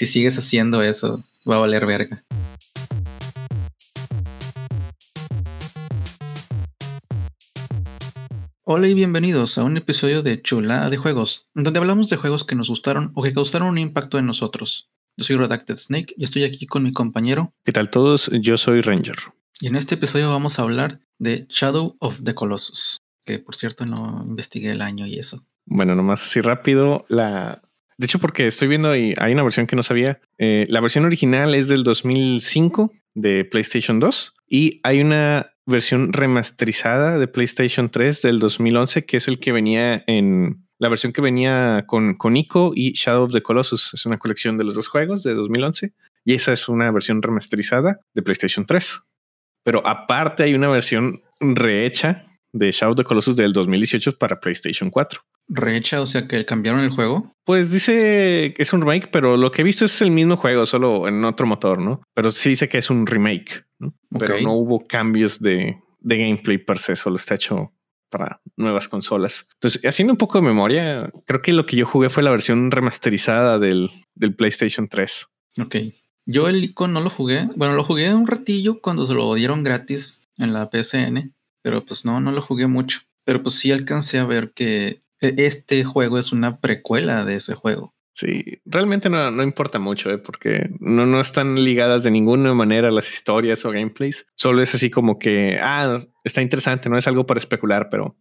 si sigues haciendo eso, va a valer verga. Hola y bienvenidos a un episodio de Chula de Juegos, donde hablamos de juegos que nos gustaron o que causaron un impacto en nosotros. Yo soy Redacted Snake y estoy aquí con mi compañero. ¿Qué tal todos? Yo soy Ranger. Y en este episodio vamos a hablar de Shadow of the Colossus, que por cierto no investigué el año y eso. Bueno, nomás así rápido, la... De hecho, porque estoy viendo y hay una versión que no sabía. Eh, la versión original es del 2005 de PlayStation 2 y hay una versión remasterizada de PlayStation 3 del 2011, que es el que venía en la versión que venía con, con Ico y Shadow of the Colossus. Es una colección de los dos juegos de 2011 y esa es una versión remasterizada de PlayStation 3. Pero aparte hay una versión rehecha de Shadow of the Colossus del 2018 para PlayStation 4. Rehecha, o sea que cambiaron el juego. Pues dice que es un remake, pero lo que he visto es el mismo juego, solo en otro motor, ¿no? Pero sí dice que es un remake, ¿no? Pero no hubo cambios de, de gameplay per se, solo está hecho para nuevas consolas. Entonces, haciendo un poco de memoria, creo que lo que yo jugué fue la versión remasterizada del, del PlayStation 3. Ok. Yo el ICO no lo jugué. Bueno, lo jugué un ratillo cuando se lo dieron gratis en la PSN, pero pues no, no lo jugué mucho. Pero pues sí alcancé a ver que este juego es una precuela de ese juego. Sí, realmente no, no importa mucho, ¿eh? porque no, no están ligadas de ninguna manera las historias o gameplays. Solo es así como que, ah, está interesante, no es algo para especular, pero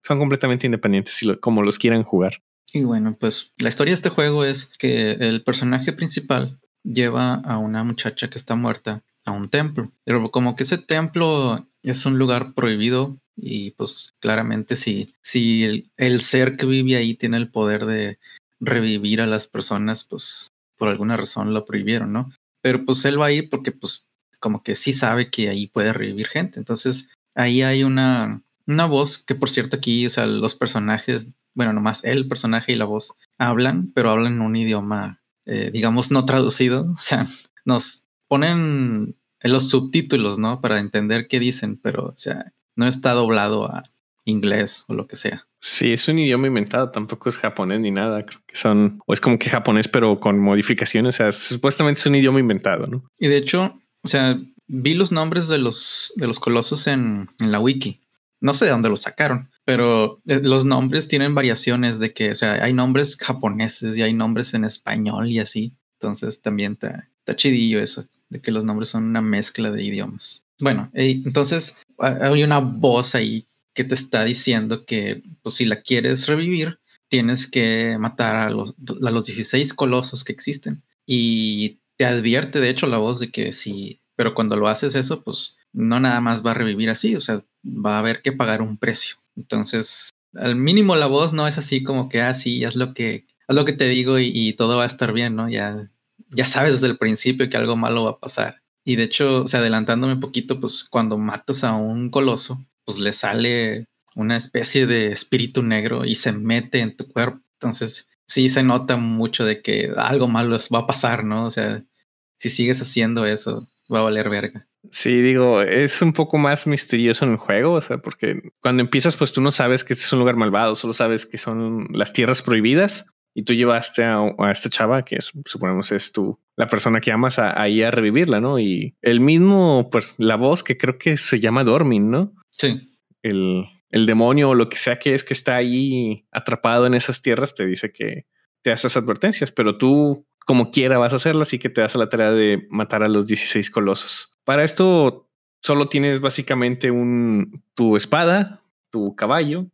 son completamente independientes como los quieran jugar. Y bueno, pues la historia de este juego es que el personaje principal lleva a una muchacha que está muerta a un templo. Pero como que ese templo es un lugar prohibido y pues claramente si, si el, ser que vive ahí tiene el poder de revivir a las personas, pues por alguna razón lo prohibieron, ¿no? Pero pues él va a ir porque pues como que sí sabe que ahí puede revivir gente. Entonces ahí hay una, una voz que por cierto aquí, o sea, los personajes, bueno, nomás el personaje y la voz hablan, pero hablan en un idioma, eh, digamos, no traducido. O sea, nos ponen en los subtítulos, ¿no? Para entender qué dicen, pero, o sea, no está doblado a inglés o lo que sea. Sí, es un idioma inventado, tampoco es japonés ni nada, creo que son, o es como que japonés, pero con modificaciones, o sea, supuestamente es un idioma inventado, ¿no? Y de hecho, o sea, vi los nombres de los, de los colosos en, en la wiki. No sé de dónde los sacaron, pero eh, los nombres tienen variaciones de que, o sea, hay nombres japoneses y hay nombres en español y así. Entonces también está, está chidillo eso, de que los nombres son una mezcla de idiomas. Bueno, entonces hay una voz ahí que te está diciendo que pues, si la quieres revivir, tienes que matar a los, a los 16 colosos que existen. Y te advierte, de hecho, la voz de que si, pero cuando lo haces eso, pues no nada más va a revivir así, o sea, va a haber que pagar un precio. Entonces, al mínimo la voz no es así como que, ah, sí, haz lo que, haz lo que te digo y, y todo va a estar bien, ¿no? Ya, ya sabes desde el principio que algo malo va a pasar. Y de hecho, o sea, adelantándome un poquito, pues cuando matas a un coloso, pues le sale una especie de espíritu negro y se mete en tu cuerpo. Entonces, sí se nota mucho de que algo malo va a pasar, ¿no? O sea, si sigues haciendo eso, va a valer verga. Sí, digo, es un poco más misterioso en el juego, o sea, porque cuando empiezas, pues tú no sabes que este es un lugar malvado, solo sabes que son las tierras prohibidas y tú llevaste a, esta chava, que es, suponemos es tú, la persona que amas, ahí a, revivirla, ¿no? Y el mismo, pues la voz que creo que se llama Dormin, ¿no? Sí. El, el demonio o lo que sea que es que está ahí atrapado en esas tierras te dice que te hace advertencias, pero tú como quiera vas a hacerlo, así que te das a la tarea de matar a los 16 colosos. Para esto solo tienes básicamente un, tu espada, tu caballo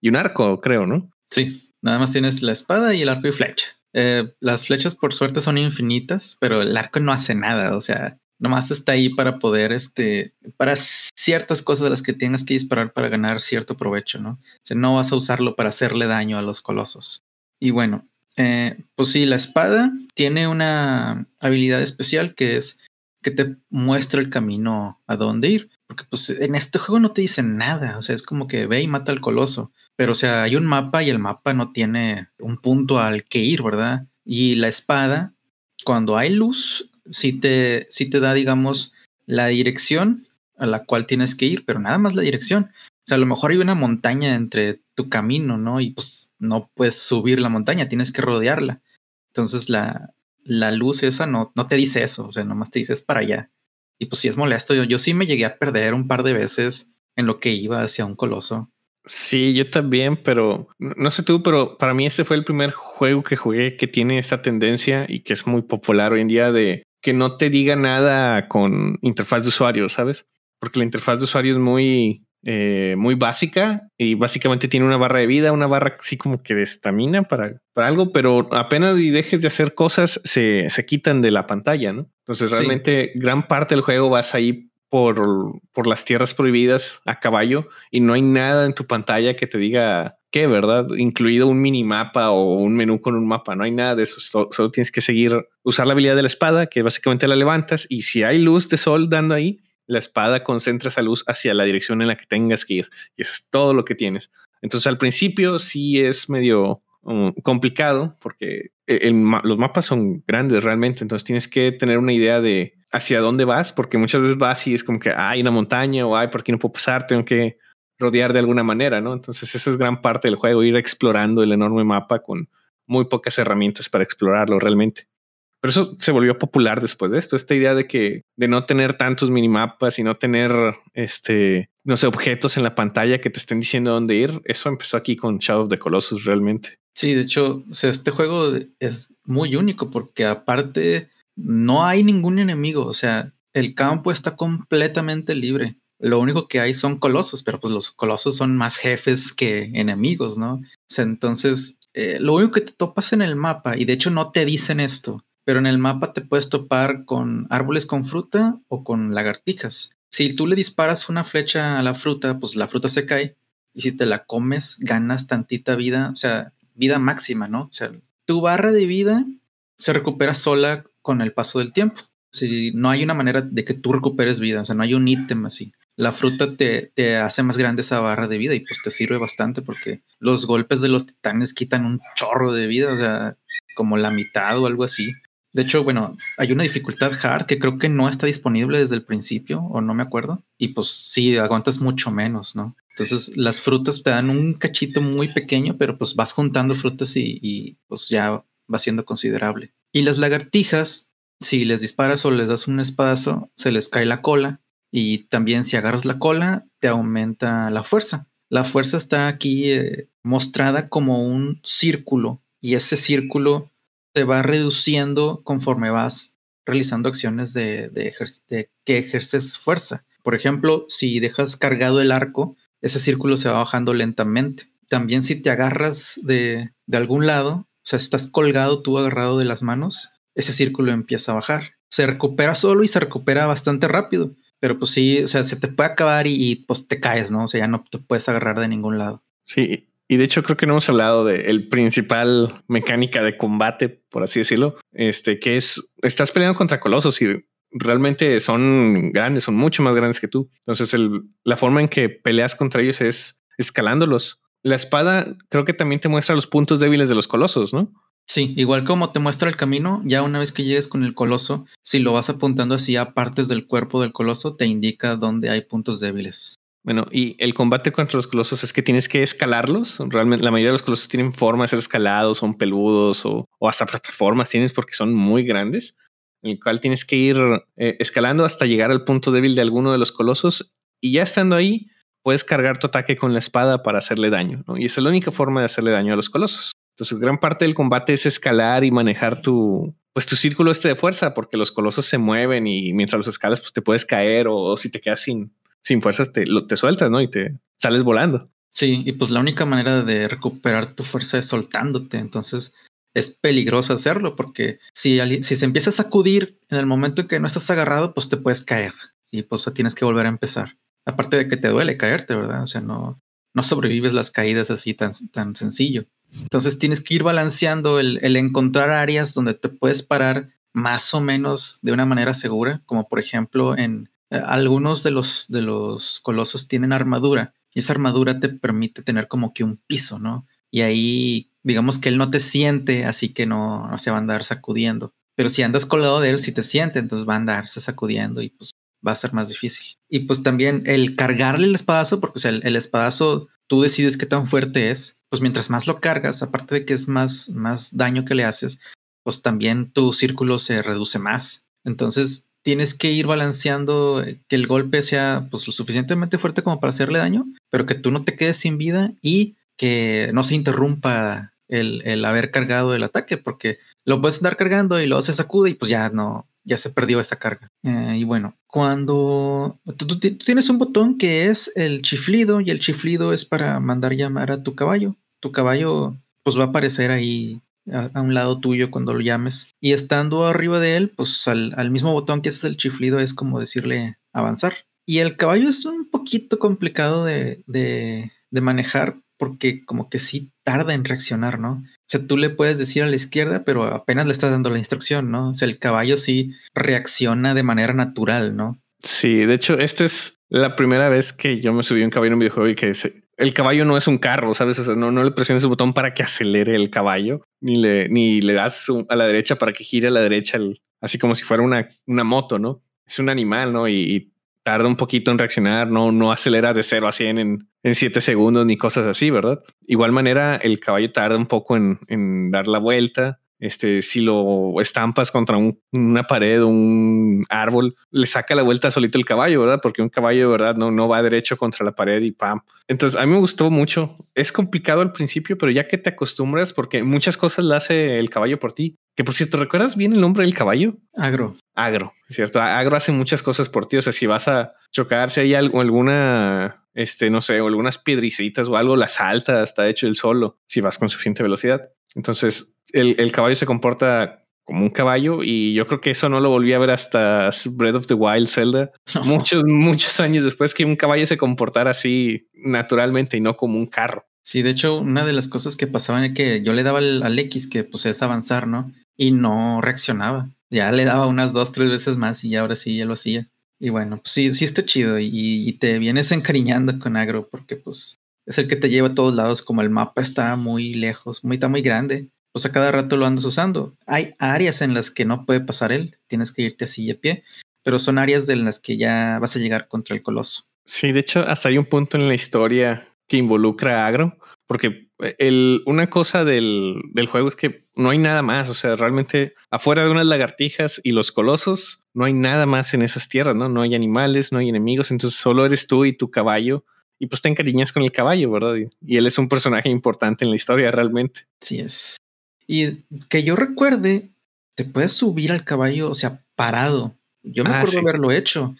y un arco, creo, ¿no? Sí, nada más tienes la espada y el arco y flecha. Eh, las flechas por suerte son infinitas, pero el arco no hace nada, o sea, nomás está ahí para poder, este, para ciertas cosas de las que tengas que disparar para ganar cierto provecho, ¿no? O sea, no vas a usarlo para hacerle daño a los colosos. Y bueno, eh, pues sí, la espada tiene una habilidad especial que es que te muestra el camino a dónde ir. Porque pues en este juego no te dicen nada, o sea, es como que ve y mata al coloso. Pero o sea, hay un mapa y el mapa no tiene un punto al que ir, ¿verdad? Y la espada, cuando hay luz, sí te, sí te da, digamos, la dirección a la cual tienes que ir, pero nada más la dirección. O sea, a lo mejor hay una montaña entre tu camino, ¿no? Y pues no puedes subir la montaña, tienes que rodearla. Entonces la, la luz esa no, no te dice eso, o sea, nomás te dice es para allá. Y pues sí es molesto. Yo, yo sí me llegué a perder un par de veces en lo que iba hacia un coloso. Sí, yo también, pero no sé tú, pero para mí este fue el primer juego que jugué que tiene esta tendencia y que es muy popular hoy en día de que no te diga nada con interfaz de usuario, ¿sabes? Porque la interfaz de usuario es muy, eh, muy básica y básicamente tiene una barra de vida, una barra así como que de estamina para, para algo, pero apenas y dejes de hacer cosas, se, se quitan de la pantalla, ¿no? Entonces realmente gran parte del juego vas ahí por, por las tierras prohibidas a caballo y no hay nada en tu pantalla que te diga qué, ¿verdad? Incluido un minimapa o un menú con un mapa, no hay nada de eso. Solo, tienes que seguir, usar la habilidad de la espada, que básicamente la levantas y si hay luz de sol dando ahí, la espada concentra esa luz hacia la dirección en la que tengas que ir. Y es todo lo que tienes. Entonces al principio sí es medio complicado porque los mapas son grandes realmente, entonces tienes que tener una idea de hacia dónde vas, porque muchas veces vas y es como que hay una montaña o hay por aquí no puedo pasar, tengo que rodear de alguna manera, ¿no? Entonces esa es gran parte del juego, ir explorando el enorme mapa con muy pocas herramientas para explorarlo realmente. Pero eso se volvió popular después de esto, esta idea de que de no tener tantos minimapas y no tener este, no sé, objetos en la pantalla que te estén diciendo dónde ir, eso empezó aquí con Shadow of the Colossus realmente. Sí, de hecho, este juego es muy único porque aparte no hay ningún enemigo, o sea, el campo está completamente libre. Lo único que hay son colosos, pero pues los colosos son más jefes que enemigos, ¿no? entonces, eh, lo único que te topas en el mapa, y de hecho no te dicen esto, pero en el mapa te puedes topar con árboles con fruta o con lagartijas. Si tú le disparas una flecha a la fruta, pues la fruta se cae, y si te la comes, ganas tantita vida, o sea, vida máxima, ¿no? O sea, tu barra de vida se recupera sola con el paso del tiempo. Si no hay una manera de que tú recuperes vida, o sea, no hay un ítem así. La fruta te, te, hace más grande esa barra de vida y pues te sirve bastante porque los golpes de los titanes quitan un chorro de vida, o sea, como la mitad o algo así. De hecho, bueno, hay una dificultad hard que creo que no está disponible desde el principio, o no me acuerdo. Y pues sí, aguantas mucho menos, ¿no? Entonces las frutas te dan un cachito muy pequeño, pero pues vas juntando frutas y, pues ya va siendo considerable. Y las lagartijas, si les disparas o les das un espadazo, se les cae la cola. Y también si agarras la cola, te aumenta la fuerza. La fuerza está aquí eh, mostrada como un círculo y ese círculo se va reduciendo conforme vas realizando acciones de, que ejerces fuerza. Por ejemplo, si dejas cargado el arco, ese círculo se va bajando lentamente. También si te agarras de, de algún lado, o sea, si estás colgado tú agarrado de las manos, ese círculo empieza a bajar. Se recupera solo y se recupera bastante rápido. Pero pues sí, o sea, se te puede acabar y, pues te caes, ¿no? O sea, ya no te puedes agarrar de ningún lado. Sí, y de hecho creo que no hemos hablado de el principal mecánica de combate, por así decirlo, este, que es, estás peleando contra colosos y realmente son grandes, son mucho más grandes que tú. Entonces el, la forma en que peleas contra ellos es escalándolos. La espada creo que también te muestra los puntos débiles de los colosos, ¿no? Sí, igual como te muestra el camino, ya una vez que llegues con el coloso, si lo vas apuntando así a partes del cuerpo del coloso, te indica dónde hay puntos débiles. Bueno, y el combate contra los colosos es que tienes que escalarlos. Realmente la mayoría de los colosos tienen forma de ser escalados, son peludos o, hasta plataformas tienes porque son muy grandes, en el cual tienes que ir eh, escalando hasta llegar al punto débil de alguno de los colosos y ya estando ahí, puedes cargar tu ataque con la espada para hacerle daño. Y esa es la única forma de hacerle daño a los colosos. Entonces, gran parte del combate es escalar y manejar tu, pues tu círculo este de fuerza, porque los colosos se mueven y mientras los escalas, pues te puedes caer o, si te quedas sin, sin fuerzas, te, te sueltas, ¿no? Y te sales volando. Sí, y pues la única manera de recuperar tu fuerza es soltándote. Entonces, es peligroso hacerlo porque si, si se empieza a sacudir en el momento en que no estás agarrado, pues te puedes caer y pues tienes que volver a empezar. Aparte de que te duele caerte, ¿verdad? O sea, no, no sobrevives las caídas así tan, tan sencillo. Entonces tienes que ir balanceando el, encontrar áreas donde te puedes parar más o menos de una manera segura, como por ejemplo en eh, algunos de los, de los colosos tienen armadura y esa armadura te permite tener como que un piso, ¿no? Y ahí digamos que él no te siente, así que no, no se va a andar sacudiendo. Pero si andas colgado de él, si te siente, entonces va a andarse sacudiendo y pues va a ser más difícil. Y pues también el cargarle el espadazo, porque o sea, el, espadazo tú decides qué tan fuerte es, pues mientras más lo cargas, aparte de que es más, más daño que le haces, pues también tu círculo se reduce más. Entonces tienes que ir balanceando que el golpe sea pues lo suficientemente fuerte como para hacerle daño, pero que tú no te quedes sin vida y que no se interrumpa el, haber cargado el ataque, porque lo puedes andar cargando y luego se sacude y pues ya no, ya se perdió esa carga. Eh, y bueno, cuando tú, tienes un botón que es el chiflido y el chiflido es para mandar llamar a tu caballo. Tu caballo pues va a aparecer ahí a, un lado tuyo cuando lo llames. Y estando arriba de él, pues al, mismo botón que es el chiflido es como decirle avanzar. Y el caballo es un poquito complicado de, de manejar porque como que sí tarda en reaccionar, ¿no? O sea, tú le puedes decir a la izquierda, pero apenas le estás dando la instrucción, ¿no? O sea, el caballo sí reacciona de manera natural, ¿no? Sí, de hecho, esta es la primera vez que yo me subí a un caballo en un videojuego y que el caballo no es un carro, ¿sabes? O sea, no, no le presiones el botón para que acelere el caballo, ni le, ni le das a la derecha para que gire a la derecha, así como si fuera una, una moto, ¿no? Es un animal, ¿no? Tarda un poquito en reaccionar, no, no acelera de 0 a 100 en, en 7 segundos ni cosas así, ¿verdad? Igual manera, el caballo tarda un poco en, en dar la vuelta. Este, si lo estampas contra una pared o un árbol, le saca la vuelta solito el caballo, ¿verdad? Porque un caballo, ¿verdad? No, no va derecho contra la pared y pam. Entonces, a mí me gustó mucho. Es complicado al principio, pero ya que te acostumbras, porque muchas cosas las hace el caballo por ti. Que por cierto, ¿recuerdas bien el nombre del caballo? Agro. Agro, ¿cierto? Agro hace muchas cosas por ti. O sea, si vas a chocar, si hay algo, alguna, este, no sé, o algunas piedricitas o algo, la salta, está hecho el solo, si vas con suficiente velocidad. Entonces, el, el caballo se comporta como un caballo y yo creo que eso no lo volví a ver hasta Breath of the Wild Zelda. muchos, muchos años después que un caballo se comportara así naturalmente y no como un carro. Sí, de hecho, una de las cosas que pasaban es que yo le daba al, al X, que pues es avanzar, ¿no? y no reaccionaba. Ya le daba unas dos, tres veces más y ahora sí ya lo hacía. Y bueno, pues sí, sí está chido y, te vienes encariñando con Agro porque pues es el que te lleva a todos lados como el mapa está muy lejos, muy, está muy grande. Pues a cada rato lo andas usando. Hay áreas en las que no puede pasar él, tienes que irte así a pie, pero son áreas en las que ya vas a llegar contra el coloso. Sí, de hecho, hasta hay un punto en la historia que involucra a Agro, porque el, una cosa del, del, juego es que no hay nada más. O sea, realmente afuera de unas lagartijas y los colosos, no hay nada más en esas tierras, ¿no? No hay animales, no hay enemigos. Entonces solo eres tú y tu caballo. Y pues te encariñas con el caballo, ¿verdad? Y, él es un personaje importante en la historia realmente. Sí es. Y que yo recuerde, te puedes subir al caballo, o sea, parado. Yo me ah, acuerdo haberlo hecho.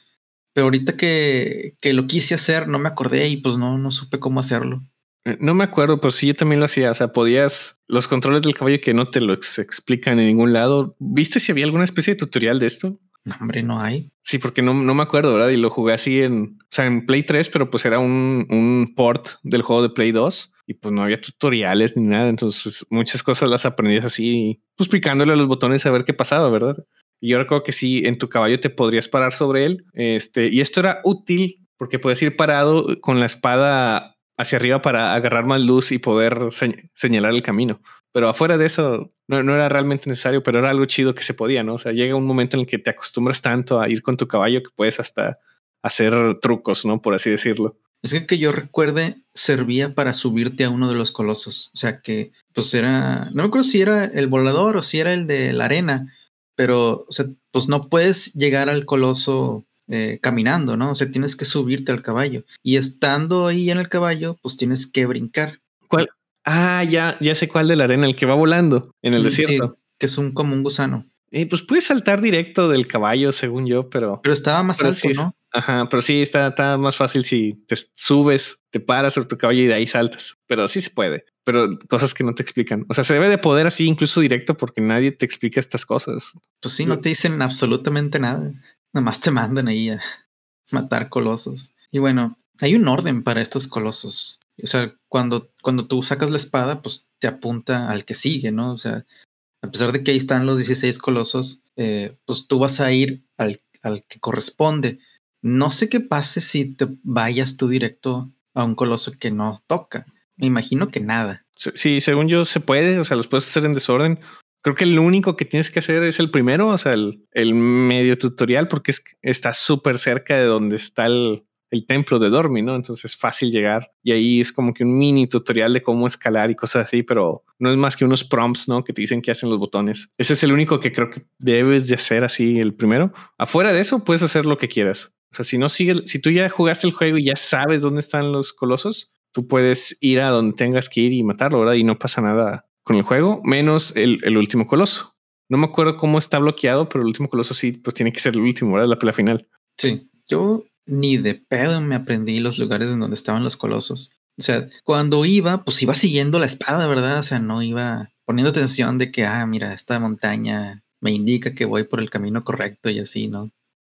Pero ahorita que, que lo quise hacer, no me acordé y pues no, no supe cómo hacerlo. Eh, no me acuerdo, pero sí yo también lo hacía. O sea, podías los controles del caballo que no te lo explican en ningún lado. ¿Viste si había alguna especie de tutorial de esto? No, no hay. Sí, porque no, no me acuerdo, ¿verdad? Y lo jugué así en, o sea, en Play 3, pero pues era un, un port del juego de Play 2 y pues no había tutoriales ni nada. Entonces muchas cosas las aprendías así, pues picándole a los botones a ver qué pasaba, ¿verdad? Y yo recuerdo que sí, en tu caballo te podrías parar sobre él. Este, y esto era útil porque puedes ir parado con la espada hacia arriba para agarrar más luz y poder señalar el camino. Pero afuera de eso no, no, era realmente necesario, pero era algo chido que se podía, ¿no? O sea, llega un momento en el que te acostumbras tanto a ir con tu caballo que puedes hasta hacer trucos, ¿no? Por así decirlo. Es que que yo recuerde, servía para subirte a uno de los colosos. O sea que, pues era, no me acuerdo si era el volador o si era el de la arena, pero, o sea, pues no puedes llegar al coloso eh, caminando, ¿no? O sea, tienes que subirte al caballo. Y estando ahí en el caballo, pues tienes que brincar. ¿Cuál? Ah, ya, ya sé cuál de la arena, el que va volando en el desierto. que es un como un gusano. Eh, pues puedes saltar directo del caballo, según yo, pero. Pero estaba más alto, ¿no? Ajá, pero sí está, está, más fácil si te subes, te paras sobre tu caballo y de ahí saltas. Pero sí se puede. Pero cosas que no te explican. O sea, se debe de poder así, incluso directo, porque nadie te explica estas cosas. Pues sí, no te dicen absolutamente nada. Nomás te mandan ahí a matar colosos. Y bueno, hay un orden para estos colosos. O sea, cuando, cuando tú sacas la espada, pues te apunta al que sigue, ¿no? O sea, a pesar de que ahí están los 16 colosos, eh, pues tú vas a ir al, al que corresponde. No sé qué pase si te vayas tú directo a un coloso que no toca. Me imagino que nada. Sí, según yo se puede, o sea, los puedes hacer en desorden Creo que lo único que tienes que hacer es el primero, o sea, el, medio tutorial, porque es, está súper cerca de donde está el, el templo de Dormi, ¿no? Entonces es fácil llegar y ahí es como que un mini tutorial de cómo escalar y cosas así, pero no es más que unos prompts, ¿no? Que te dicen que hacen los botones. Ese es el único que creo que debes de hacer así el primero. Afuera de eso puedes hacer lo que quieras. O sea, si no sigues, si tú ya jugaste el juego y ya sabes dónde están los colosos, tú puedes ir a donde tengas que ir y matarlo, ¿verdad? Y no pasa nada con el juego, menos el, el último coloso. No me acuerdo cómo está bloqueado, pero el último coloso sí, pues tiene que ser el último, ¿verdad? La pelea final. Sí, yo ni de pedo me aprendí los lugares en donde estaban los colosos. O sea, cuando iba, pues iba siguiendo la espada, ¿verdad? O sea, no iba poniendo atención de que, ah, mira, esta montaña me indica que voy por el camino correcto y así, ¿no?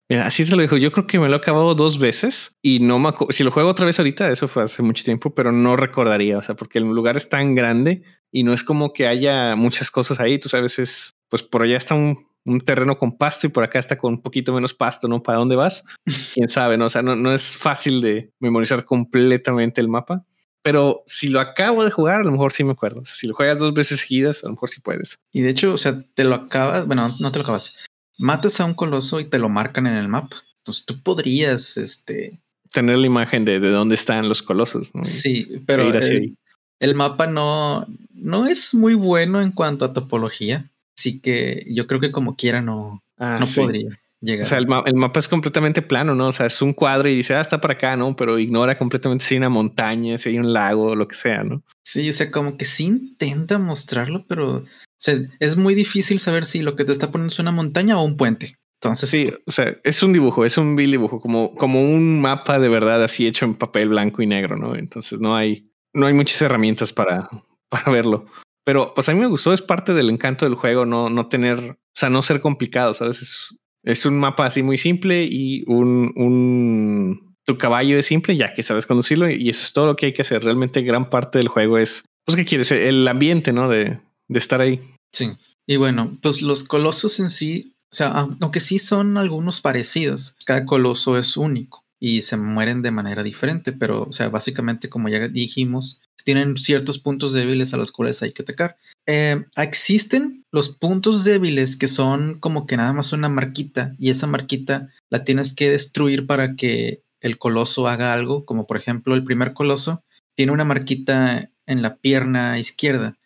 Mira, así se lo dijo. Yo creo que me lo he acabado dos veces y no me Si lo juego otra vez ahorita, eso fue hace mucho tiempo, pero no recordaría. O sea, porque el lugar es tan grande y no es como que haya muchas cosas ahí. Tú sabes, es pues por allá está un, un terreno con pasto y por acá está con un poquito menos pasto, ¿no? ¿Para dónde vas? Quién sabe, ¿no? O sea, no, no es fácil de memorizar completamente el mapa. Pero si lo acabo de jugar, a lo mejor sí me acuerdo. O sea, si lo juegas dos veces seguidas, a lo mejor sí puedes. Y de hecho, o sea, te lo acabas, bueno, no te lo acabas. Matas a un coloso y te lo marcan en el mapa. Entonces tú podrías, este... Tener la imagen de, de dónde están los colosos. ¿no? Sí, pero el, el, mapa no, no es muy bueno en cuanto a topología. Así que yo creo que como quiera no, ah, no podría llegar. O sea, el, mapa es completamente plano, ¿no? O sea, es un cuadro y dice, ah, está para acá, ¿no? Pero ignora completamente si hay una montaña, si hay un lago, lo que sea, ¿no? Sí, o sea, como que sí intenta mostrarlo, pero o sea, es muy difícil saber si lo que te está poniendo es una montaña o un puente. Entonces, sí, o sea, es un dibujo, es un vil dibujo, como, como un mapa de verdad así hecho en papel blanco y negro, ¿no? Entonces no hay, no hay muchas herramientas para, para verlo. Pero pues a mí me gustó, es parte del encanto del juego, no, no tener, o sea, no ser complicado, ¿sabes? Es, es un mapa así muy simple y un, un, tu caballo es simple, ya que sabes conducirlo y eso es todo lo que hay que hacer. Realmente gran parte del juego es, pues, ¿qué quieres? El ambiente, ¿no? De, de estar ahí. Sí. Y bueno, pues los colosos en sí, o sea, aunque sí son algunos parecidos, cada coloso es único y se mueren de manera diferente, pero, o sea, básicamente, como ya dijimos, tienen ciertos puntos débiles a los cuales hay que atacar. Eh, existen los puntos débiles que son como que nada más una marquita y esa marquita la tienes que destruir para que el coloso haga algo, como por ejemplo el primer coloso tiene una marquita en la pierna izquierda.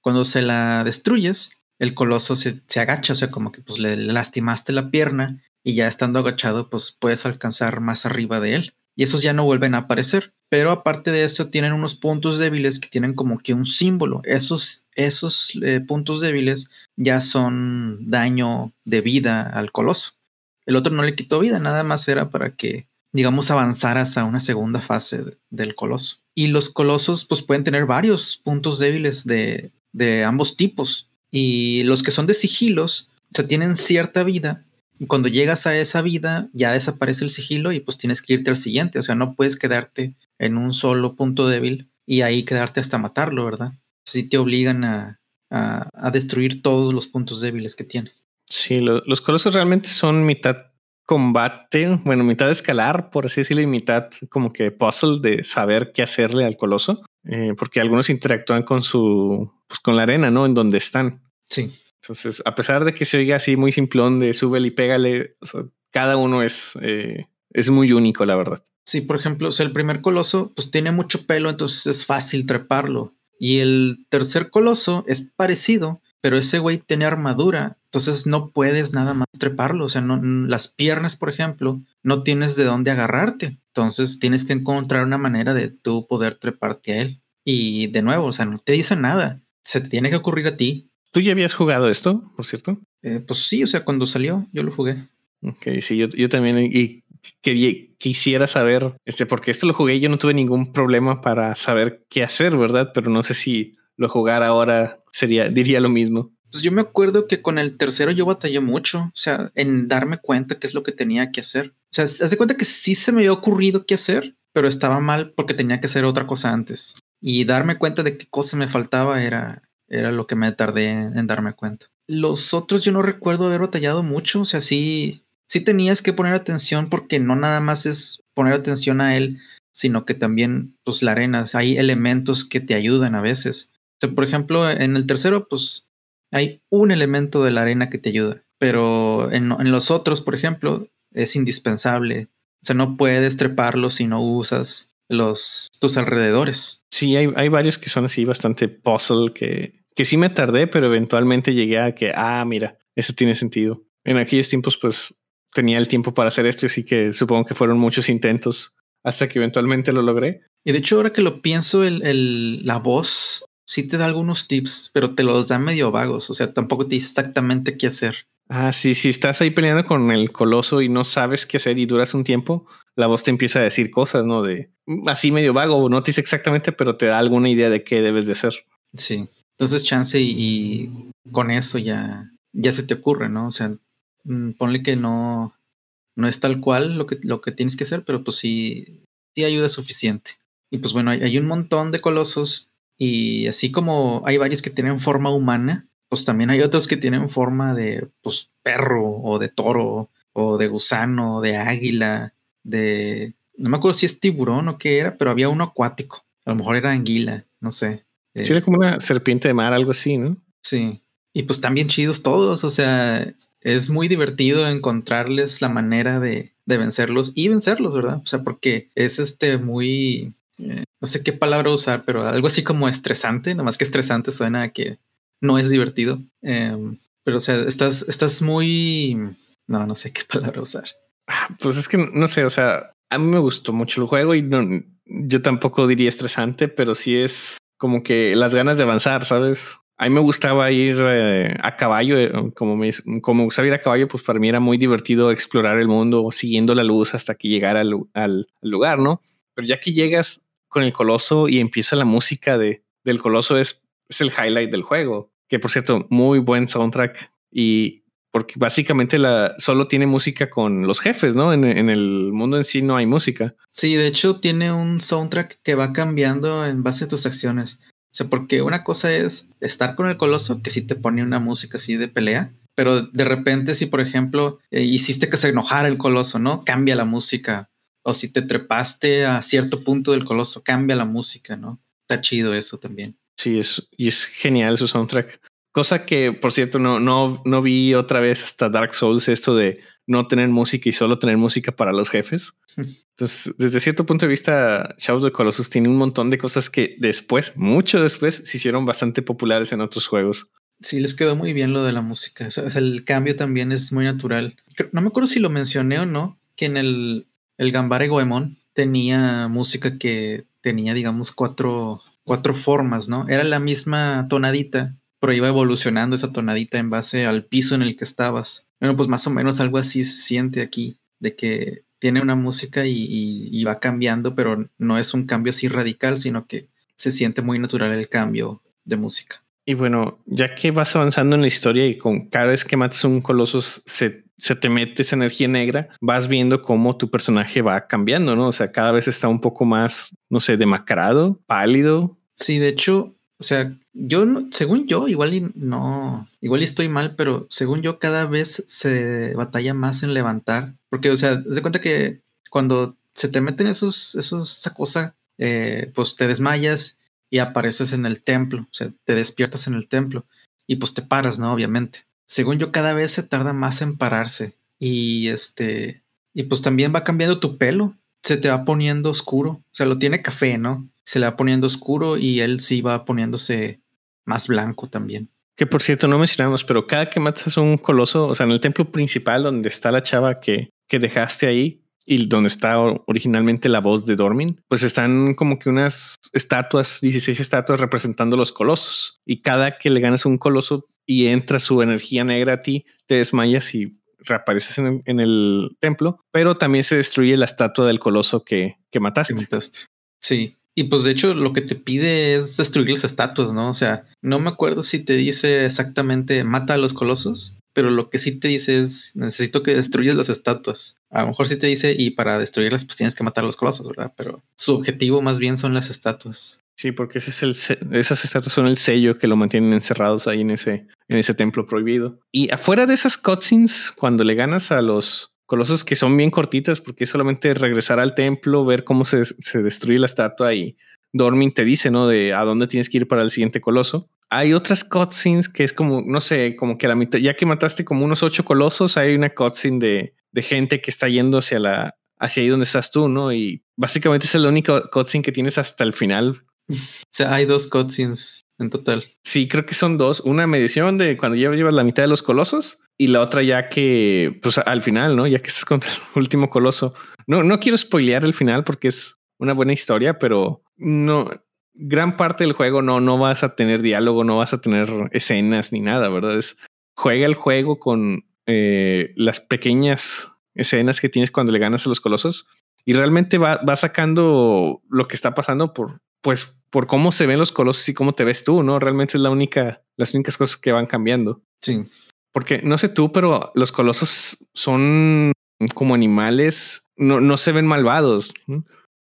Cuando se la destruyes, el coloso se, agacha, o sea, como que pues le lastimaste la pierna y ya estando agachado, pues puedes alcanzar más arriba de él. Y esos ya no vuelven a aparecer. Pero aparte de eso, tienen unos puntos débiles que tienen como que un símbolo. Esos, esos eh, puntos débiles ya son daño de vida al coloso. El otro no le quitó vida, nada más era para que, digamos, avanzaras a una segunda fase del coloso. Y los colosos, pues pueden tener varios puntos débiles de, de ambos tipos. Y los que son de sigilos, o sea, tienen cierta vida, cuando llegas a esa vida ya desaparece el sigilo y pues tienes que irte al siguiente, o sea, no puedes quedarte en un solo punto débil y ahí quedarte hasta matarlo, ¿verdad? Si te obligan a, destruir todos los puntos débiles que tiene. Sí, los colosos realmente son mitad combate, bueno, mitad escalar, por así decirlo, y mitad como que puzzle de saber qué hacerle al coloso, eh, porque algunos interactúan con su, pues con la arena, ¿no? En donde están. Sí. Entonces, a pesar de que se oiga así muy simplón de súbele y pégale, cada uno es, eh, es muy único, la verdad. Sí, por ejemplo, o el primer coloso pues tiene mucho pelo, entonces es fácil treparlo. Y el tercer coloso es parecido, pero ese güey tiene armadura, entonces no puedes nada más treparlo. O sea, las piernas, por ejemplo, no tienes de dónde agarrarte. Entonces tienes que encontrar una manera de tú poder treparte a él. Y de nuevo, o sea, no te dice nada. Se te tiene que ocurrir a ti ¿Tú ya habías jugado esto, por cierto? Eh, pues sí, o sea, cuando salió yo lo jugué. Ok, sí, yo, yo también y quería, quisiera saber, este, porque esto lo jugué y yo no tuve ningún problema para saber qué hacer, ¿verdad? Pero no sé si lo jugar ahora sería, diría lo mismo. Pues yo me acuerdo que con el tercero yo batallé mucho, o sea, en darme cuenta qué es lo que tenía que hacer. O sea, haz de cuenta que sí se me había ocurrido qué hacer, pero estaba mal porque tenía que hacer otra cosa antes. Y darme cuenta de qué cosa me faltaba era, era lo que me tardé en, darme cuenta. Los otros yo no recuerdo haber batallado mucho, o sea, sí, sí tenías que poner atención porque no nada más es poner atención a él, sino que también, pues, la arena, hay elementos que te ayudan a veces. O sea, por ejemplo, en el tercero, pues, hay un elemento de la arena que te ayuda, pero en, los otros, por ejemplo, es indispensable O sea, no puedes treparlos si no usas los tus alrededores. Sí, hay, hay varios que son así bastante puzzle que, que sí me tardé, pero eventualmente llegué a que, ah, mira, eso tiene sentido. En aquellos tiempos, pues tenía el tiempo para hacer esto, así que supongo que fueron muchos intentos hasta que eventualmente lo logré. Y de hecho, ahora que lo pienso, el, el, la voz sí te da algunos tips, pero te los da medio vagos. O sea, tampoco te dice exactamente qué hacer. Ah, sí, si estás ahí peleando con el coloso y no sabes qué hacer y duras un tiempo, la voz te empieza a decir cosas, ¿no? De mm, así medio vago, no te dice exactamente, pero te da alguna idea de qué debes de hacer. Sí. Entonces, chance y, con eso ya, ya se te ocurre, ¿no? O sea, mm, ponle que no, no es tal cual lo que, lo que tienes que hacer, pero pues sí, sí ayuda suficiente. Y pues bueno, hay, hay un montón de colosos y así como hay varios que tienen forma humana, pues también hay otros que tienen forma de pues, perro o de toro o de gusano, de águila, de... No me acuerdo si es tiburón o qué era, pero había uno acuático. A lo mejor era anguila, no sé. Sí, era como una serpiente de mar, algo así, ¿no? Sí. Y pues también chidos todos, o sea, es muy divertido encontrarles la manera de, de vencerlos y vencerlos, ¿verdad? O sea, porque es este muy, eh, no sé qué palabra usar, pero algo así como estresante, nomás que estresante suena a que no es divertido. Eh, pero, o sea, estás, estás muy, no, no sé qué palabra usar. Pues es que no sé, o sea, a mí me gustó mucho el juego y no, yo tampoco diría estresante, pero sí es como que las ganas de avanzar, ¿sabes? A mí me gustaba ir eh, a caballo, eh, como, me, como gustaba ir a caballo, pues para mí era muy divertido explorar el mundo siguiendo la luz hasta que llegara al, al, lugar, ¿no? Pero ya que llegas con el coloso y empieza la música de, del coloso, es, es el highlight del juego. Que por cierto, muy buen soundtrack y porque básicamente la, solo tiene música con los jefes, ¿no? En, en, el mundo en sí no hay música. Sí, de hecho tiene un soundtrack que va cambiando en base a tus acciones. O sea, porque una cosa es estar con el coloso, que sí te pone una música así de pelea, pero de repente si, por ejemplo, eh, hiciste que se enojara el coloso, ¿no? Cambia la música. O si te trepaste a cierto punto del coloso, cambia la música, ¿no? Está chido eso también. Sí, es, y es genial su soundtrack. Cosa que, por cierto, no, no, no vi otra vez hasta Dark Souls esto de no tener música y solo tener música para los jefes. Entonces, desde cierto punto de vista, Shadow of the Colossus tiene un montón de cosas que después, mucho después, se hicieron bastante populares en otros juegos. Sí, les quedó muy bien lo de la música. O sea, el cambio también es muy natural. No me acuerdo si lo mencioné o no, que en el, el Gambare Goemon tenía música que tenía, digamos, cuatro, cuatro formas, ¿no? Era la misma tonadita, pero iba evolucionando esa tonadita en base al piso en el que estabas. Bueno, pues más o menos algo así se siente aquí, de que tiene una música y, y, y, va cambiando, pero no es un cambio así radical, sino que se siente muy natural el cambio de música. Y bueno, ya que vas avanzando en la historia y con cada vez que matas un coloso se, se te mete esa energía negra, vas viendo cómo tu personaje va cambiando, ¿no? O sea, cada vez está un poco más, no sé, demacrado, pálido. Sí, de hecho, o sea, yo, según yo, igual y no, igual y estoy mal, pero según yo cada vez se batalla más en levantar, porque, o sea, de cuenta que cuando se te meten esos, esos, esa cosa, eh, pues te desmayas y apareces en el templo, o sea, te despiertas en el templo y pues te paras, ¿no? Obviamente. Según yo, cada vez se tarda más en pararse y este, y pues también va cambiando tu pelo, se te va poniendo oscuro, o sea, lo tiene café, ¿no? Se le va poniendo oscuro y él sí va poniéndose más blanco también. Que por cierto, no mencionamos, pero cada que matas un coloso, o sea, en el templo principal donde está la chava que, que dejaste ahí y donde está originalmente la voz de Dormin, pues están como que unas estatuas, 16 estatuas representando los colosos. Y cada que le ganas un coloso y entra su energía negra a ti, te desmayas y reapareces en el, en el templo, pero también se destruye la estatua del coloso que, que mataste. Que mataste. Sí, y pues de hecho lo que te pide es destruir las estatuas, ¿no? O sea, no me acuerdo si te dice exactamente mata a los colosos, pero lo que sí te dice es necesito que destruyas las estatuas. A lo mejor sí te dice y para destruirlas pues tienes que matar a los colosos, ¿verdad? Pero su objetivo más bien son las estatuas. Sí, porque ese es el esas estatuas son el sello que lo mantienen encerrados ahí en ese en ese templo prohibido. Y afuera de esas cutscenes, cuando le ganas a los colosos que son bien cortitas porque es solamente regresar al templo, ver cómo se, se, destruye la estatua y Dormin te dice, ¿no? De a dónde tienes que ir para el siguiente coloso. Hay otras cutscenes que es como, no sé, como que a la mitad, ya que mataste como unos ocho colosos, hay una cutscene de, de gente que está yendo hacia la, hacia ahí donde estás tú, ¿no? Y básicamente es el único cutscene que tienes hasta el final. O sea, hay dos cutscenes en total. Sí, creo que son dos. Una medición de cuando ya llevas la mitad de los colosos y la otra ya que, pues al final, ¿no? Ya que estás contra el último coloso. No, no quiero spoilear el final porque es una buena historia, pero no, gran parte del juego no, no vas a tener diálogo, no vas a tener escenas ni nada, ¿verdad? Es, juega el juego con eh, las pequeñas escenas que tienes cuando le ganas a los colosos y realmente va, va sacando lo que está pasando por, pues, por cómo se ven los colosos y cómo te ves tú, ¿no? Realmente es la única, las únicas cosas que van cambiando. Sí. Porque no sé tú, pero los colosos son como animales, no, no se ven malvados.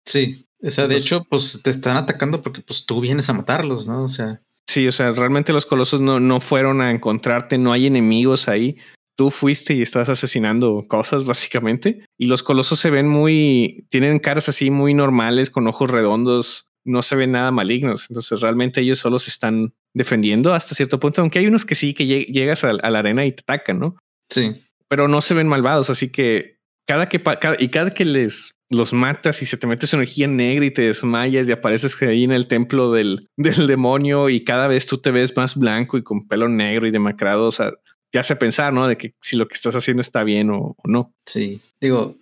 Sí, o sea, de hecho, pues te están atacando porque pues tú vienes a matarlos, ¿no? O sea. Sí, o sea, realmente los colosos no, no fueron a encontrarte, no hay enemigos ahí. Tú fuiste y estás asesinando cosas, básicamente. Y los colosos se ven muy, tienen caras así muy normales, con ojos redondos, no se ven nada malignos. Entonces, realmente ellos solo se están defendiendo hasta cierto punto, aunque hay unos que sí, que llegas a, la arena y te atacan, ¿no? Sí. Pero no se ven malvados, así que cada que, y cada que les los matas y se te mete su energía negra y te desmayas y apareces ahí en el templo del, del demonio y cada vez tú te ves más blanco y con pelo negro y demacrado. O sea, te hace pensar, ¿no? De que si lo que estás haciendo está bien o, no. Sí, digo,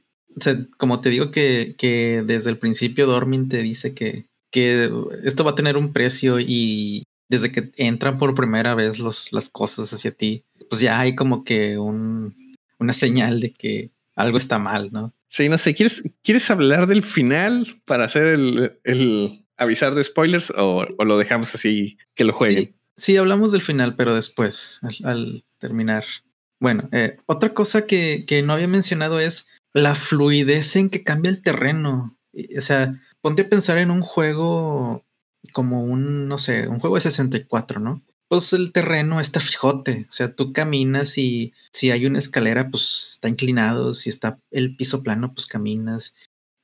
como te digo que, que desde el principio Dormin te dice que, que esto va a tener un precio y desde que entran por primera vez los, las cosas hacia ti, pues ya hay como que un, una señal de que algo está mal, ¿no? Sí, no sé, ¿quieres, ¿quieres hablar del final para hacer el, el avisar de spoilers o, o, lo dejamos así que lo jueguen? Sí, hablamos del final, pero después, al, terminar. Bueno, eh, otra cosa que, que no había mencionado es la fluidez en que cambia el terreno. O sea, ponte a pensar en un juego como un, no sé, un juego de 64, ¿no? pues el terreno está fijote. O sea, tú caminas y si hay una escalera, pues está inclinado. Si está el piso plano, pues caminas.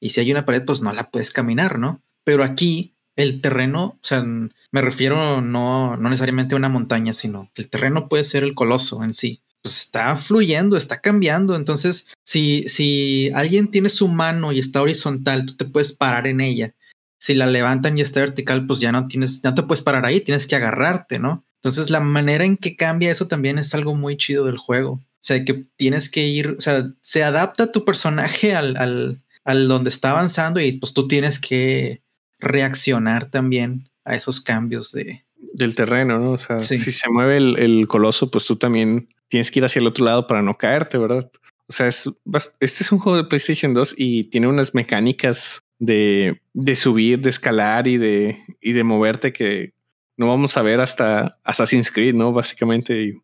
Y si hay una pared, pues no la puedes caminar, ¿no? Pero aquí el terreno, o sea, me refiero no, no necesariamente a una montaña, sino que el terreno puede ser el coloso en sí. Pues está fluyendo, está cambiando. Entonces, si, si alguien tiene su mano y está horizontal, tú te puedes parar en ella. Si la levantan y está vertical, pues ya no tienes, no te puedes parar ahí, tienes que agarrarte, ¿no? Entonces la manera en que cambia eso también es algo muy chido del juego. O sea, que tienes que ir, o sea, se adapta tu personaje al, al, al donde está avanzando y pues tú tienes que reaccionar también a esos cambios de... Del terreno, ¿no? O sea, si se mueve el, el, coloso, pues tú también tienes que ir hacia el otro lado para no caerte, ¿verdad? O sea, es, este es un juego de PlayStation 2 y tiene unas mecánicas de, de subir, de escalar y de, y de moverte que, no vamos a ver hasta Assassin's Creed, ¿no? Básicamente.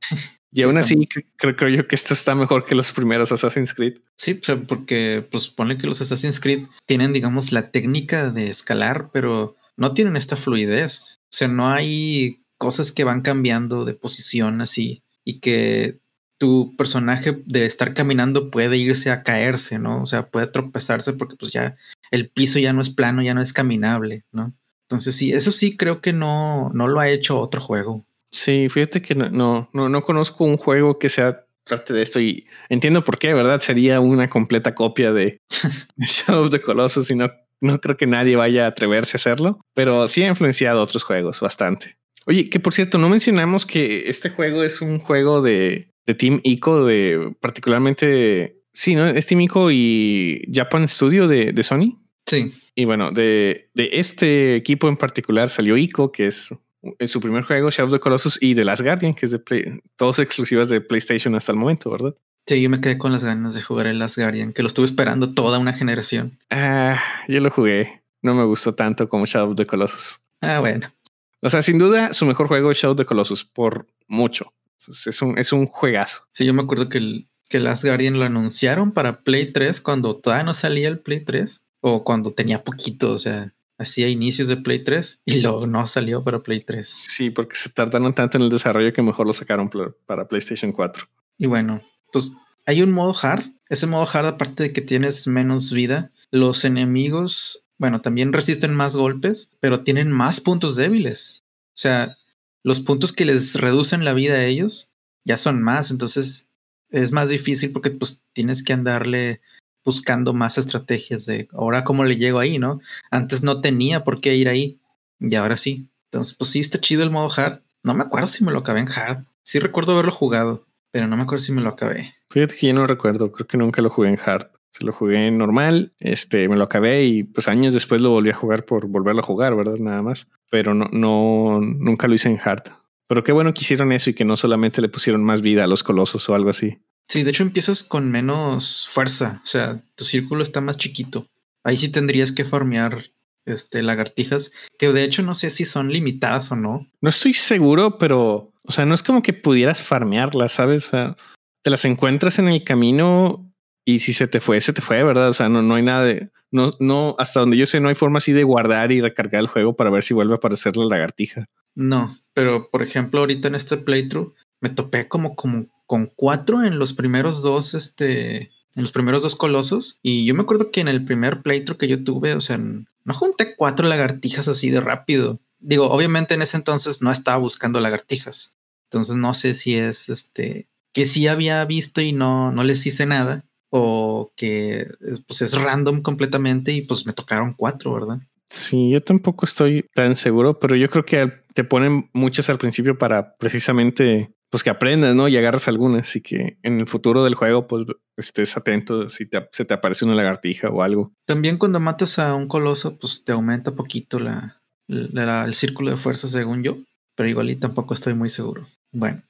Y, aún así creo, creo, yo que esto está mejor que los primeros Assassin's Creed. Sí, porque pues pone que los Assassin's Creed tienen, digamos, la técnica de escalar, pero no tienen esta fluidez. O sea, no hay cosas que van cambiando de posición así y que tu personaje de estar caminando puede irse a caerse, ¿no? O sea, puede tropezarse porque pues ya el piso ya no es plano, ya no es caminable, ¿no? Entonces sí, eso sí creo que no, no lo ha hecho otro juego. Sí, fíjate que no, no, no, no conozco un juego que sea parte de esto y entiendo por qué, ¿verdad? Sería una completa copia de, Shadow of the Colossus y no, no creo que nadie vaya a atreverse a hacerlo, pero sí ha influenciado otros juegos bastante. Oye, que por cierto, no mencionamos que este juego es un juego de, de Team Ico, de particularmente, sí, ¿no? Es Team Ico y Japan Studio de, de Sony. Sí. Y bueno, de, de este equipo en particular salió Ico, que es en su primer juego, Shadow of the Colossus, y The Last Guardian, que es de Play, todos exclusivas de PlayStation hasta el momento, ¿verdad? Sí, yo me quedé con las ganas de jugar el Last Guardian, que lo estuve esperando toda una generación. Ah, yo lo jugué. No me gustó tanto como Shadow of the Colossus. Ah, bueno. O sea, sin duda, su mejor juego es Shadow of the Colossus, por mucho. Es un, es un juegazo. Sí, yo me acuerdo que el, que Last Guardian lo anunciaron para Play 3 cuando todavía no salía el Play 3 o cuando tenía poquito, o sea, hacía inicios de Play 3 y luego no salió para Play 3. Sí, porque se tardaron tanto en el desarrollo que mejor lo sacaron para PlayStation 4. Y bueno, pues hay un modo hard. Ese modo hard, aparte de que tienes menos vida, los enemigos, bueno, también resisten más golpes, pero tienen más puntos débiles. O sea, los puntos que les reducen la vida a ellos ya son más, entonces es más difícil porque pues tienes que andarle buscando más estrategias de ahora cómo le llego ahí, ¿no? Antes no tenía por qué ir ahí y ahora sí. Entonces, pues sí está chido el modo hard. No me acuerdo si me lo acabé en hard. Sí recuerdo haberlo jugado, pero no me acuerdo si me lo acabé. Fíjate que yo no recuerdo, creo que nunca lo jugué en hard. Se lo jugué normal, este, me lo acabé y pues años después lo volví a jugar por volverlo a jugar, ¿verdad? Nada más. Pero no, no, nunca lo hice en hard. Pero qué bueno que hicieron eso y que no solamente le pusieron más vida a los colosos o algo así. Sí, de hecho empiezas con menos fuerza, o sea, tu círculo está más chiquito. Ahí sí tendrías que farmear este, lagartijas, que de hecho no sé si son limitadas o no. No estoy seguro, pero, o sea, no es como que pudieras farmearlas, ¿sabes? O sea, te las encuentras en el camino y si se te fue, se te fue, ¿verdad? O sea, no, no hay nada de, no, no, hasta donde yo sé, no hay forma así de guardar y recargar el juego para ver si vuelve a aparecer la lagartija. No, pero por ejemplo, ahorita en este playthrough me topé como, como con cuatro en los primeros dos, este, en los primeros dos colosos. Y yo me acuerdo que en el primer playthrough que yo tuve, o sea, no junté cuatro lagartijas así de rápido. Digo, obviamente en ese entonces no estaba buscando lagartijas. Entonces no sé si es este que sí había visto y no, no les hice nada. O que pues es random completamente y pues me tocaron cuatro, ¿verdad? Sí, yo tampoco estoy tan seguro, pero yo creo que te ponen muchas al principio para precisamente pues que aprendas, ¿no? Y agarras algunas y que en el futuro del juego pues estés atento si se te aparece una lagartija o algo. También cuando matas a un coloso pues te aumenta poquito la, el círculo de fuerza según yo, pero igual y tampoco estoy muy seguro. Bueno,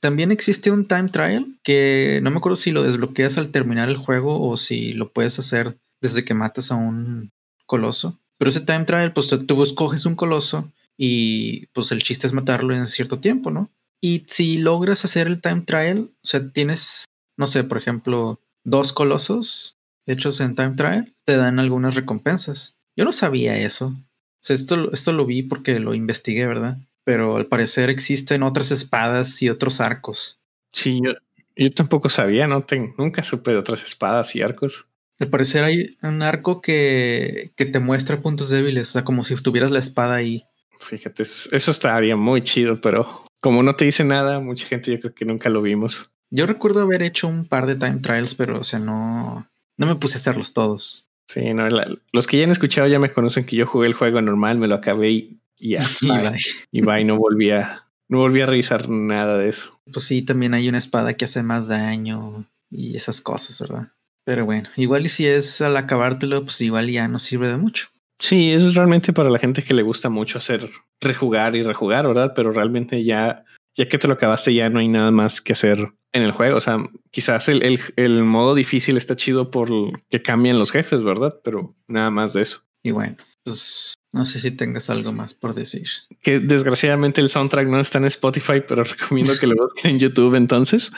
también existe un time trial que no me acuerdo si lo desbloqueas al terminar el juego o si lo puedes hacer desde que matas a un coloso. Pero ese time trial pues tú escoges un coloso y pues el chiste es matarlo en cierto tiempo, ¿no? Y si logras hacer el time trial, o sea, tienes, no sé, por ejemplo, dos colosos hechos en time trial, te dan algunas recompensas. Yo no sabía eso. O sea, esto, esto lo vi porque lo investigué, ¿verdad? Pero al parecer existen otras espadas y otros arcos. Sí, yo, yo tampoco sabía, no nunca supe de otras espadas y arcos. Al parecer hay un arco que, que te muestra puntos débiles, o sea, como si tuvieras la espada ahí. Fíjate, eso estaría muy chido, pero como no te dice nada, mucha gente yo creo que nunca lo vimos. Yo recuerdo haber hecho un par de time trials, pero o sea, no, no me puse a hacerlos todos. Sí, no, los que ya han escuchado ya me conocen que yo jugué el juego normal, me lo acabé y, ya. y, va, y no volví a, no volví a revisar nada de eso. Pues sí, también hay una espada que hace más daño y esas cosas, ¿verdad? Pero bueno, igual y si es al acabártelo, pues igual ya no sirve de mucho. Sí, eso es realmente para la gente que le gusta mucho hacer rejugar y rejugar, ¿verdad? Pero realmente ya, ya que te lo acabaste, ya no hay nada más que hacer en el juego. O sea, quizás el, el, el modo difícil está chido por que cambien los jefes, ¿verdad? Pero nada más de eso. Y bueno, pues no sé si tengas algo más por decir. Que desgraciadamente el soundtrack no está en Spotify, pero recomiendo que lo busquen en YouTube entonces.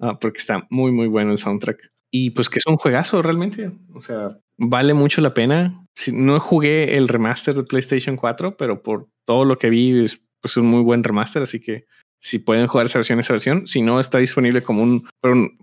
Ah, porque está muy, muy bueno el soundtrack. Y pues que es un juegazo realmente. O sea, vale mucho la pena. No jugué el remaster de PlayStation 4, pero por todo lo que vi, es pues, un muy buen remaster. Así que si pueden jugar esa versión, esa versión. Si no, está disponible como un,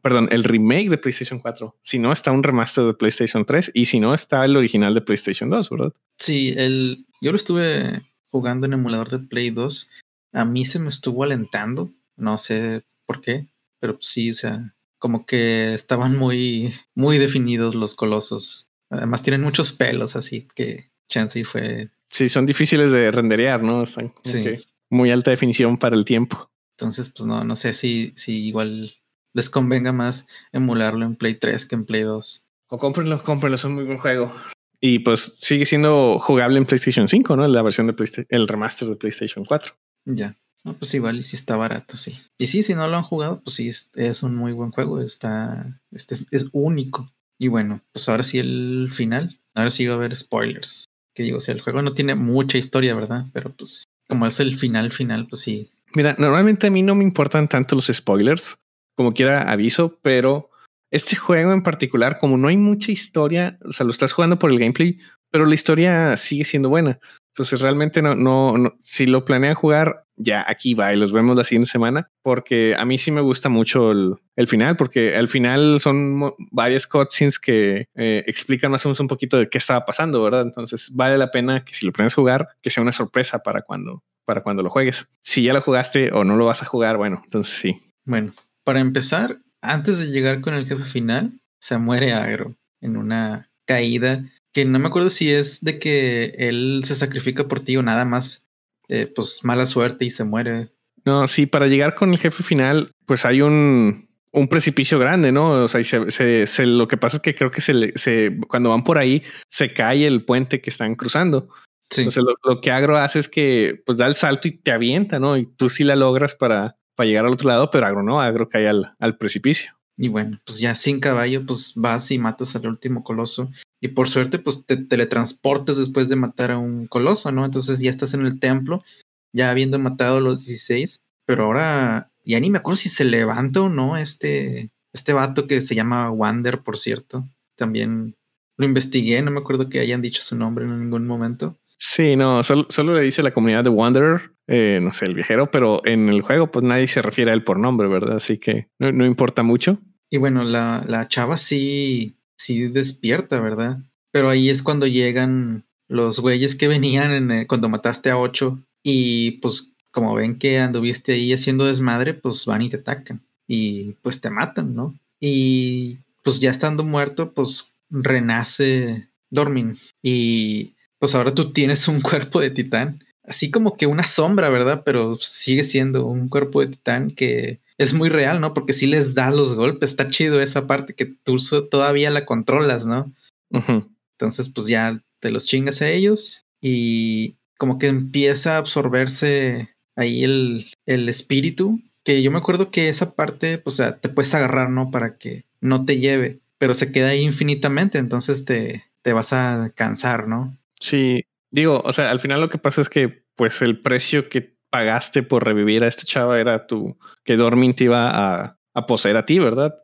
perdón, el remake de PlayStation 4. Si no, está un remaster de PlayStation 3. Y si no, está el original de PlayStation 2, ¿verdad? Sí, el, yo lo estuve jugando en emulador de Play 2. A mí se me estuvo alentando. No sé por qué, pero sí, o sea, como que estaban muy, muy definidos los colosos. Además tienen muchos pelos, así que Chansey fue... Sí, son difíciles de renderear, ¿no? Están sí. Muy alta definición para el tiempo. Entonces, pues no, no sé si, si igual les convenga más emularlo en Play 3 que en Play 2. O cómprenlo, cómprenlo, es un muy buen juego. Y pues sigue siendo jugable en PlayStation 5, ¿no? La versión de PlayStation, el remaster de PlayStation 4. Ya. No, pues igual y si está barato, sí. Y sí, si no lo han jugado, pues sí, es, un muy buen juego. Está, este es, único. Y bueno, pues ahora sí el final. Ahora sí va a haber spoilers. Que digo, o sea, el juego no tiene mucha historia, ¿verdad? Pero pues como es el final final, pues sí. Mira, normalmente a mí no me importan tanto los spoilers. Como quiera aviso, pero este juego en particular, como no hay mucha historia, o sea, lo estás jugando por el gameplay, pero la historia sigue siendo buena. Entonces realmente no, no, si lo planean jugar, ya aquí va y los vemos la siguiente semana, porque a mí sí me gusta mucho el, final, porque al final son varias cutscenes que eh, explican más o menos un poquito de qué estaba pasando, ¿verdad? Entonces vale la pena que si lo planeas jugar, que sea una sorpresa para cuando, para cuando lo juegues. Si ya lo jugaste o no lo vas a jugar, bueno, entonces sí. Bueno, para empezar, antes de llegar con el jefe final, se muere Agro. en una caída que no me acuerdo si es de que él se sacrifica por ti o nada más, eh, pues mala suerte y se muere. No, sí, para llegar con el jefe final, pues hay un, un precipicio grande, ¿no? O sea, se, se, lo que pasa es que creo que se, se, cuando van por ahí, se cae el puente que están cruzando. Sí. Entonces, lo, lo, que Agro hace es que pues da el salto y te avienta, ¿no? Y tú sí la logras para, para llegar al otro lado, pero Agro no, Agro cae al, al precipicio. Y bueno, pues ya sin caballo, pues vas y matas al último coloso. Y por suerte, pues te teletransportas después de matar a un coloso, ¿no? Entonces ya estás en el templo, ya habiendo matado a los 16. Pero ahora ya ni me acuerdo si se levanta o no este, este vato que se llama Wander, por cierto. También lo investigué, no me acuerdo que hayan dicho su nombre en ningún momento. Sí, no, solo, solo le dice la comunidad de Wanderer, eh, no sé, el viajero, pero en el juego pues nadie se refiere a él por nombre, ¿verdad? Así que no, no importa mucho. Y bueno, la, la, chava sí, sí despierta, ¿verdad? Pero ahí es cuando llegan los güeyes que venían en cuando mataste a ocho y pues como ven que anduviste ahí haciendo desmadre, pues van y te atacan y pues te matan, ¿no? Y pues ya estando muerto, pues renace Dormin y pues ahora tú tienes un cuerpo de titán, así como que una sombra, ¿verdad? Pero sigue siendo un cuerpo de titán que es muy real, ¿no? Porque sí les da los golpes, está chido esa parte que tú todavía la controlas, ¿no? Entonces, pues ya te los chingas a ellos y como que empieza a absorberse ahí el, el espíritu, que yo me acuerdo que esa parte, pues, o sea, te puedes agarrar, ¿no? Para que no te lleve, pero se queda ahí infinitamente, entonces te, te vas a cansar, ¿no? Sí, digo, o sea, al final lo que pasa es que, pues, el precio que pagaste por revivir a este chava era tu, que Dormin te iba a, a poseer a ti, ¿verdad?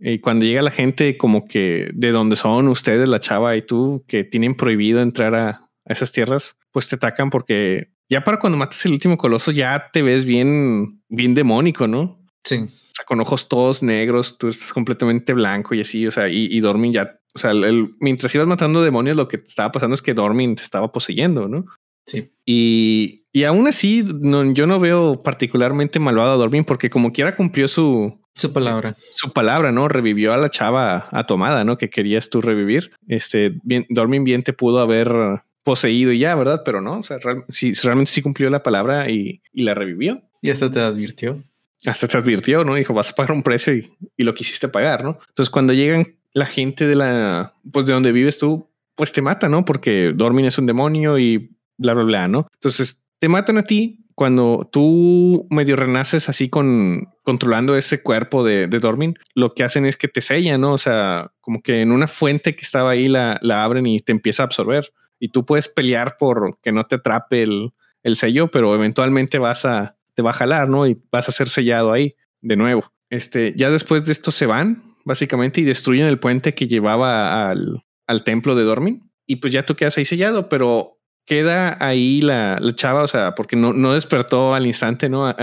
Y cuando llega la gente como que de donde son ustedes, la chava y tú, que tienen prohibido entrar a, a esas tierras, pues te atacan porque ya para cuando matas el último coloso ya te ves bien, bien demónico, ¿no? Sí. O sea, con ojos todos negros, tú estás completamente blanco y así, o sea, y, y Dormin ya, o sea, el, mientras ibas matando demonios, lo que te estaba pasando es que Dormin te estaba poseyendo, ¿no? Sí. Y, y aún así, no, yo no veo particularmente malvado a Dormin porque como quiera cumplió su... Su palabra. Su palabra, ¿no? Revivió a la chava a tomada, ¿no? Que querías tú revivir. Este, bien, Dormin bien te pudo haber poseído y ya, ¿verdad? Pero no, o sea, real, sí, realmente sí cumplió la palabra y, y, la revivió. Y hasta te advirtió. Hasta te advirtió, ¿no? Dijo, vas a pagar un precio y, y, lo quisiste pagar, ¿no? Entonces, cuando llegan la gente de la, pues de donde vives tú, pues te mata, ¿no? Porque Dormin es un demonio y bla, bla, bla, ¿no? Entonces, te matan a ti cuando tú medio renaces así con controlando ese cuerpo de, de, Dormin, lo que hacen es que te sellan, ¿no? O sea, como que en una fuente que estaba ahí la, la abren y te empieza a absorber y tú puedes pelear por que no te atrape el, el, sello, pero eventualmente vas a, te va a jalar, ¿no? Y vas a ser sellado ahí de nuevo. Este, ya después de esto se van, básicamente, y destruyen el puente que llevaba al, al templo de Dormin. Y pues ya tú quedas ahí sellado, pero queda ahí la, la chava, o sea, porque no, no despertó al instante, ¿no?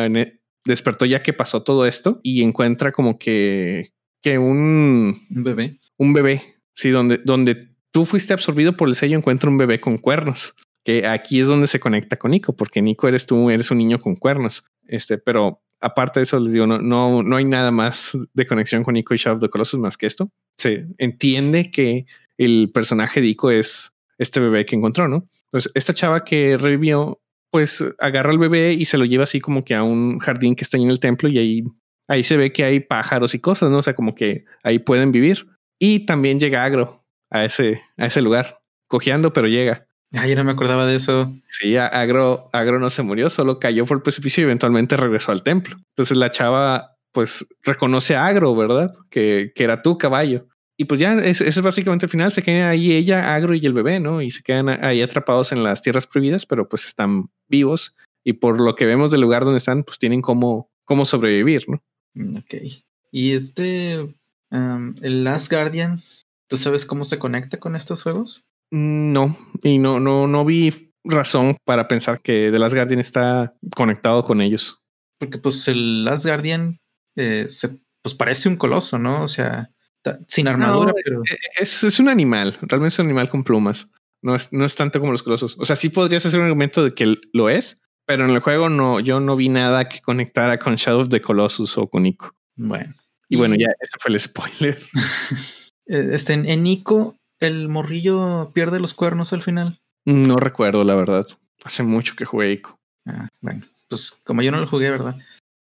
Despertó ya que pasó todo esto y encuentra como que, que un, un bebé. Un bebé, sí, donde, donde tú fuiste absorbido por el sello, encuentra un bebé con cuernos, que aquí es donde se conecta con Nico, porque Nico eres tú, eres un niño con cuernos. Este, pero aparte de eso, les digo, no, no, no hay nada más de conexión con Nico y Shadow of the Colossus más que esto. Se entiende que el personaje de Nico es este bebé que encontró, ¿no? Entonces, esta chava que revivió, pues agarra al bebé y se lo lleva así como que a un jardín que está en el templo y ahí, ahí se ve que hay pájaros y cosas, ¿no? O sea, como que ahí pueden vivir. Y también llega Agro a ese, a ese lugar, cojeando, pero llega. Ay, yo no me acordaba de eso. Sí, Agro, Agro no se murió, solo cayó por el precipicio y eventualmente regresó al templo. Entonces la chava, pues, reconoce a Agro, ¿verdad? Que, que era tu caballo. Y pues ya, ese es básicamente el final. Se quedan ahí ella, Agro y el bebé, ¿no? Y se quedan ahí atrapados en las tierras prohibidas, pero pues están vivos. Y por lo que vemos del lugar donde están, pues tienen cómo, cómo sobrevivir, ¿no? Ok. Y este, um, el Last Guardian, ¿Tú sabes cómo se conecta con estos juegos? No, y no, no, no vi razón para pensar que The Last Guardian está conectado con ellos. Porque pues el Last Guardian eh, se, pues parece un coloso, ¿no? O sea, sin armadura, no, pero... E, es, es, un animal, realmente es un animal con plumas. No es, no es tanto como los colosos. O sea, sí podrías hacer un argumento de que lo es, pero en el juego no, yo no vi nada que conectara con Shadow of the Colossus o con Ico. Bueno. Y, y bueno, ya ese fue el spoiler. Eh, este, en Nico, el morrillo pierde los cuernos al final. No recuerdo, la verdad. Hace mucho que jugué Ico. Ah, bueno, pues como yo no lo jugué, ¿verdad?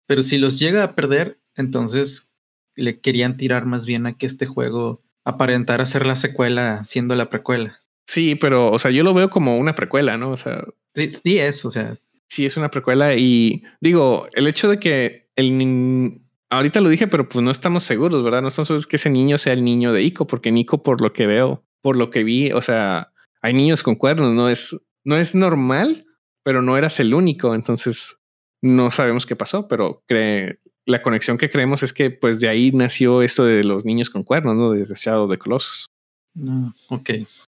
Pero si los llega a perder, entonces le querían tirar más bien a que este juego aparentara ser la secuela siendo la precuela. Sí, pero, o sea, yo lo veo como una precuela, ¿no? O sea. Sí, sí es, o sea. Sí, es una precuela y digo, el hecho de que el ahorita lo dije, pero pues no estamos seguros, ¿verdad? No estamos seguros que ese niño sea el niño de Ico, porque Nico, por lo que veo, por lo que vi, o sea, hay niños con cuernos, no es, no es normal, pero no eras el único, entonces no sabemos qué pasó, pero cree, la conexión que creemos es que pues de ahí nació esto de los niños con cuernos, ¿no? Desde Shadow de Colossus. No, ok.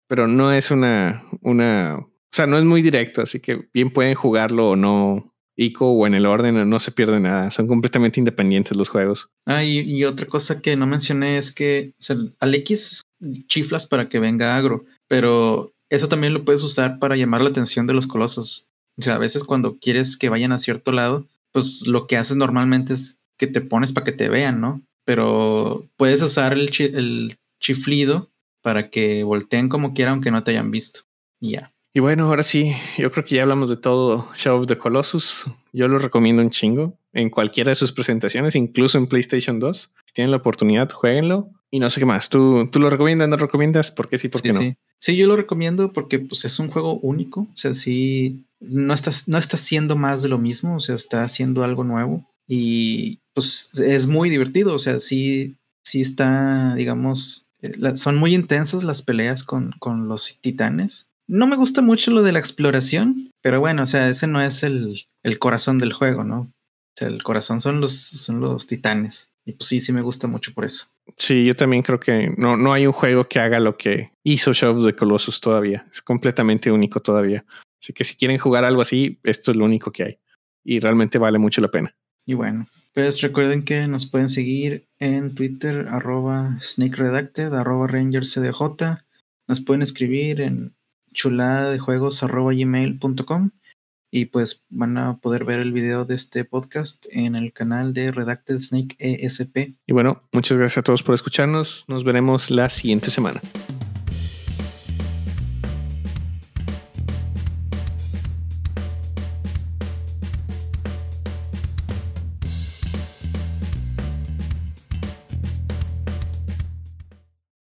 Pero no es una, una, o sea, no es muy directo, así que bien pueden jugarlo o no ICO o en el orden, no se pierde nada. Son completamente independientes los juegos. Ah, y, otra cosa que no mencioné es que o sea, al X chiflas para que venga agro, pero eso también lo puedes usar para llamar la atención de los colosos. O sea, a veces cuando quieres que vayan a cierto lado, pues lo que haces normalmente es que te pones para que te vean, ¿no? Pero puedes usar el, el chiflido para que volteen como quiera aunque no te hayan visto. Y ya. Y bueno, ahora sí, yo creo que ya hablamos de todo Shadow of the Colossus. Yo lo recomiendo un chingo en cualquiera de sus presentaciones, incluso en PlayStation 2. Si tienen la oportunidad, jueguenlo. Y no sé qué más. ¿Tú, tú lo recomiendas, no recomiendas? ¿Por qué sí, por qué no? Sí. sí, yo lo recomiendo porque pues, es un juego único. O sea, sí, no está, no está haciendo más de lo mismo. O sea, está haciendo algo nuevo. Y pues es muy divertido. O sea, sí, sí está, digamos, eh, son muy intensas las peleas con, con los titanes no me gusta mucho lo de la exploración, pero bueno, o sea, ese no es el, corazón del juego, ¿no? O sea, el corazón son los, son los titanes. Y pues sí, sí me gusta mucho por eso. Sí, yo también creo que no, no hay un juego que haga lo que hizo Shadow of Colossus todavía. Es completamente único todavía. Así que si quieren jugar algo así, esto es lo único que hay. Y realmente vale mucho la pena. Y bueno, pues recuerden que nos pueden seguir en Twitter, arroba SnakeRedacted, arroba RangerCDJ. Nos pueden escribir en chulada de juegos arroba gmail.com y pues van a poder ver el video de este podcast en el canal de Redacted Snake ESP. Y bueno, muchas gracias a todos por escucharnos. Nos veremos la siguiente semana.